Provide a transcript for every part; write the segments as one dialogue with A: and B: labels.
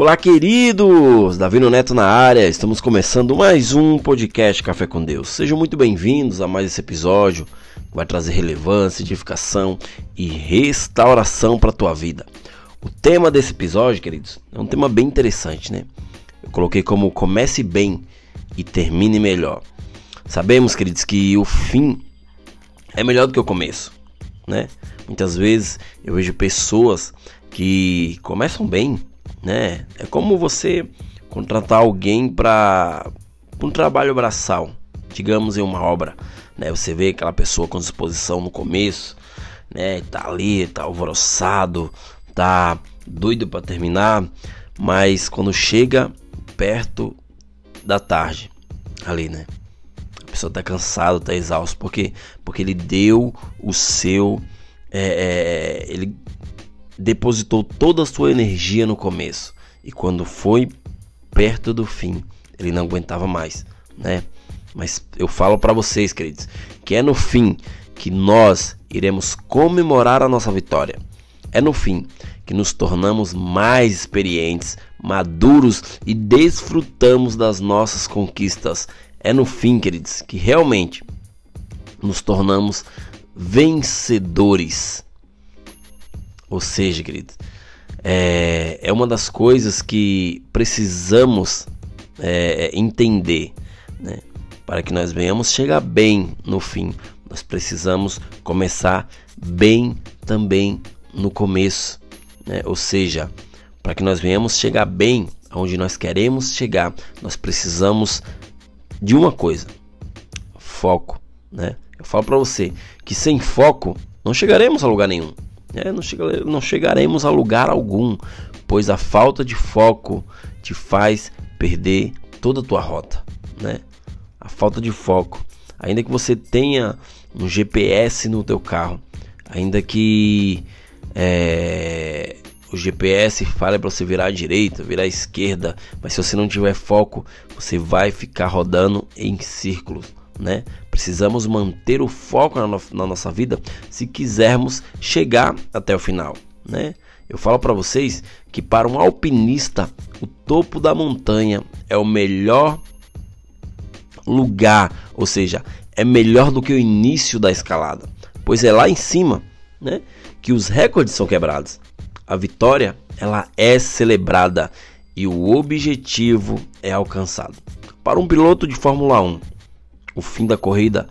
A: Olá, queridos! Davi Neto na área, estamos começando mais um podcast Café com Deus. Sejam muito bem-vindos a mais esse episódio que vai trazer relevância, edificação e restauração para a tua vida. O tema desse episódio, queridos, é um tema bem interessante, né? Eu coloquei como comece bem e termine melhor. Sabemos, queridos, que o fim é melhor do que o começo, né? Muitas vezes eu vejo pessoas que começam bem, né? É como você contratar alguém para um trabalho braçal, digamos em uma obra, né? Você vê aquela pessoa com disposição no começo, né? Tá ali, tá alvoroçado, tá doido para terminar, mas quando chega perto da tarde, ali, né? A pessoa tá cansado, tá exausto, porque porque ele deu o seu é, é, ele depositou toda a sua energia no começo e quando foi perto do fim, ele não aguentava mais, né? Mas eu falo para vocês, queridos, que é no fim que nós iremos comemorar a nossa vitória. É no fim que nos tornamos mais experientes, maduros e desfrutamos das nossas conquistas. É no fim, queridos, que realmente nos tornamos vencedores. Ou seja, queridos, é, é uma das coisas que precisamos é, entender, né? Para que nós venhamos chegar bem no fim, nós precisamos começar bem também no começo, né? Ou seja, para que nós venhamos chegar bem aonde nós queremos chegar, nós precisamos de uma coisa: foco, né? Eu falo para você que sem foco não chegaremos a lugar nenhum. É, não, chega, não chegaremos a lugar algum, pois a falta de foco te faz perder toda a tua rota, né? A falta de foco, ainda que você tenha um GPS no teu carro, ainda que é, o GPS fale para você virar à direita, virar à esquerda, mas se você não tiver foco, você vai ficar rodando em círculos né? Precisamos manter o foco na, no, na nossa vida se quisermos chegar até o final, né? Eu falo para vocês que para um alpinista o topo da montanha é o melhor lugar, ou seja, é melhor do que o início da escalada, pois é lá em cima, né, que os recordes são quebrados. A vitória, ela é celebrada e o objetivo é alcançado. Para um piloto de Fórmula 1, o fim da corrida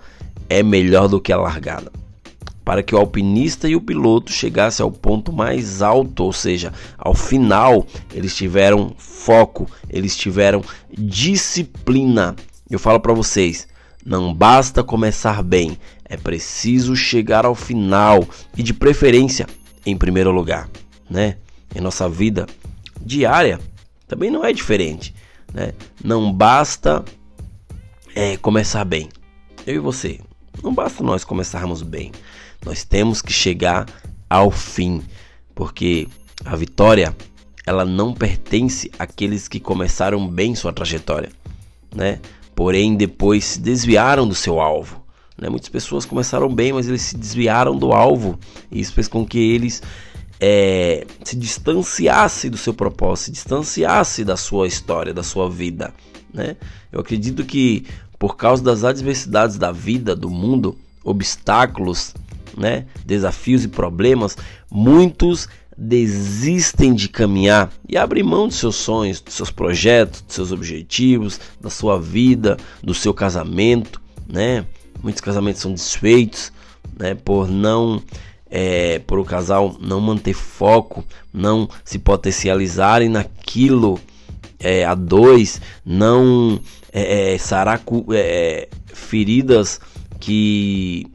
A: é melhor do que a largada. Para que o alpinista e o piloto chegassem ao ponto mais alto, ou seja, ao final, eles tiveram foco, eles tiveram disciplina. Eu falo para vocês, não basta começar bem, é preciso chegar ao final e de preferência em primeiro lugar, né? Em nossa vida diária também não é diferente, né? Não basta é começar bem. Eu e você. Não basta nós começarmos bem. Nós temos que chegar ao fim, porque a vitória ela não pertence àqueles que começaram bem sua trajetória, né? Porém depois se desviaram do seu alvo. Né? Muitas pessoas começaram bem, mas eles se desviaram do alvo e isso fez com que eles é, se distanciasse do seu propósito, se distanciasse da sua história, da sua vida. Né? Eu acredito que por causa das adversidades da vida, do mundo, obstáculos, né, desafios e problemas, muitos desistem de caminhar e abrem mão de seus sonhos, dos seus projetos, dos seus objetivos, da sua vida, do seu casamento, né? Muitos casamentos são desfeitos, né, por não é, por o casal não manter foco, não se potencializarem naquilo é, a dois, não é, é, sarar é, feridas que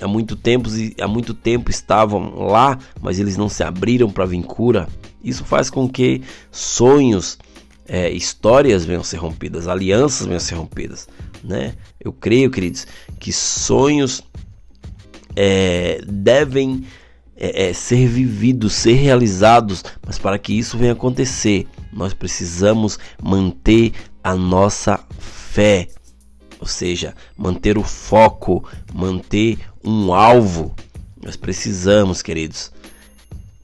A: há muito tempo há muito tempo estavam lá, mas eles não se abriram para vir cura. Isso faz com que sonhos, é, histórias venham a ser rompidas, alianças venham a ser rompidas, né? Eu creio, queridos, que sonhos é, devem é, é, ser vividos, ser realizados, mas para que isso venha acontecer, nós precisamos manter a nossa fé, ou seja, manter o foco, manter um alvo. Nós precisamos, queridos,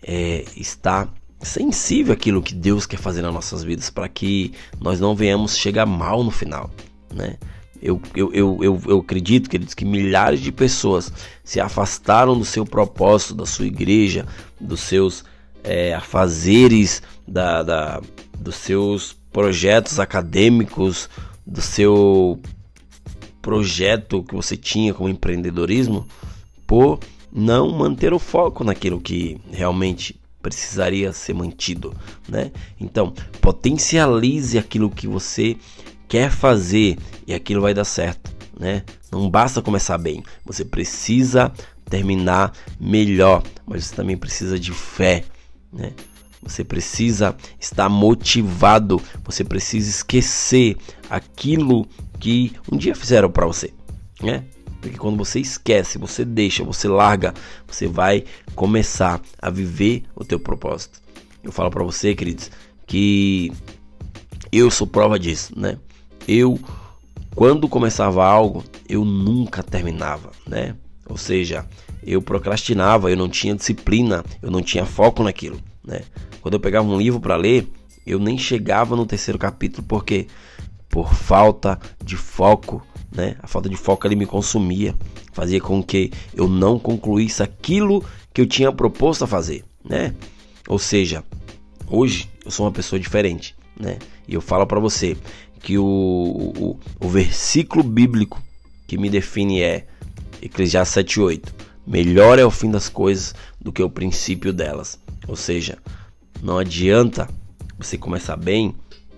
A: é, estar sensível àquilo que Deus quer fazer nas nossas vidas, para que nós não venhamos chegar mal no final, né? Eu, eu, eu, eu, eu acredito, queridos, que milhares de pessoas se afastaram do seu propósito, da sua igreja, dos seus é, afazeres, da, da, dos seus projetos acadêmicos, do seu projeto que você tinha como empreendedorismo, por não manter o foco naquilo que realmente precisaria ser mantido, né? Então, potencialize aquilo que você quer fazer e aquilo vai dar certo, né? Não basta começar bem, você precisa terminar melhor, mas você também precisa de fé, né? Você precisa estar motivado, você precisa esquecer aquilo que um dia fizeram para você, né? Porque quando você esquece, você deixa, você larga, você vai começar a viver o teu propósito. Eu falo para você, queridos, que eu sou prova disso, né? Eu quando começava algo, eu nunca terminava, né? Ou seja, eu procrastinava, eu não tinha disciplina, eu não tinha foco naquilo, né? Quando eu pegava um livro para ler, eu nem chegava no terceiro capítulo porque por falta de foco, né? A falta de foco ali me consumia, fazia com que eu não concluísse aquilo que eu tinha proposto a fazer, né? Ou seja, hoje eu sou uma pessoa diferente, né? E eu falo para você que o, o, o versículo bíblico que me define é Eclesiastes 7:8. Melhor é o fim das coisas do que o princípio delas. Ou seja, não adianta você começar bem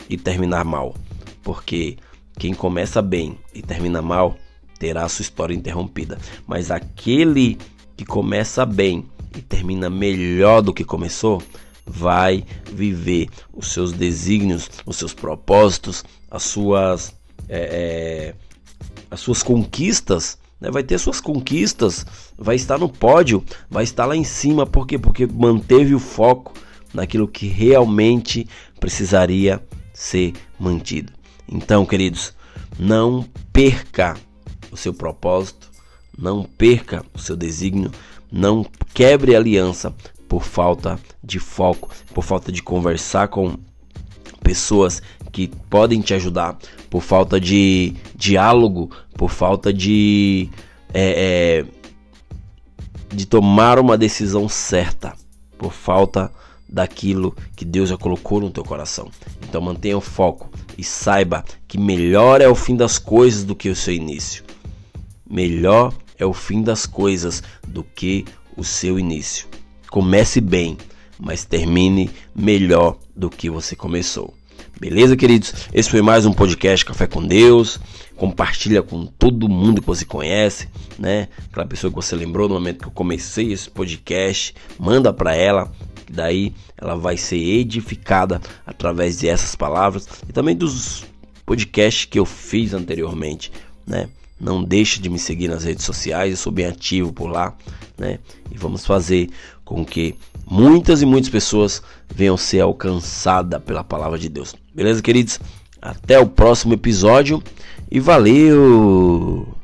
A: e terminar mal, porque quem começa bem e termina mal terá a sua história interrompida. Mas aquele que começa bem e termina melhor do que começou, vai viver os seus desígnios, os seus propósitos, as suas, é, é, as suas conquistas. Né? Vai ter suas conquistas, vai estar no pódio, vai estar lá em cima. Por quê? Porque manteve o foco naquilo que realmente precisaria ser mantido. Então, queridos, não perca o seu propósito, não perca o seu desígnio, não quebre aliança por falta de foco, por falta de conversar com pessoas que podem te ajudar, por falta de diálogo, por falta de é, é, de tomar uma decisão certa, por falta daquilo que Deus já colocou no teu coração. Então mantenha o foco e saiba que melhor é o fim das coisas do que o seu início. Melhor é o fim das coisas do que o seu início. Comece bem, mas termine melhor do que você começou. Beleza, queridos? Esse foi mais um podcast Café com Deus. Compartilha com todo mundo que você conhece, né? Aquela pessoa que você lembrou no momento que eu comecei esse podcast, manda para ela, que daí ela vai ser edificada através dessas palavras e também dos podcasts que eu fiz anteriormente, né? Não deixe de me seguir nas redes sociais, eu sou bem ativo por lá, né? E vamos fazer com que muitas e muitas pessoas venham ser alcançadas pela palavra de Deus. Beleza, queridos? Até o próximo episódio e valeu!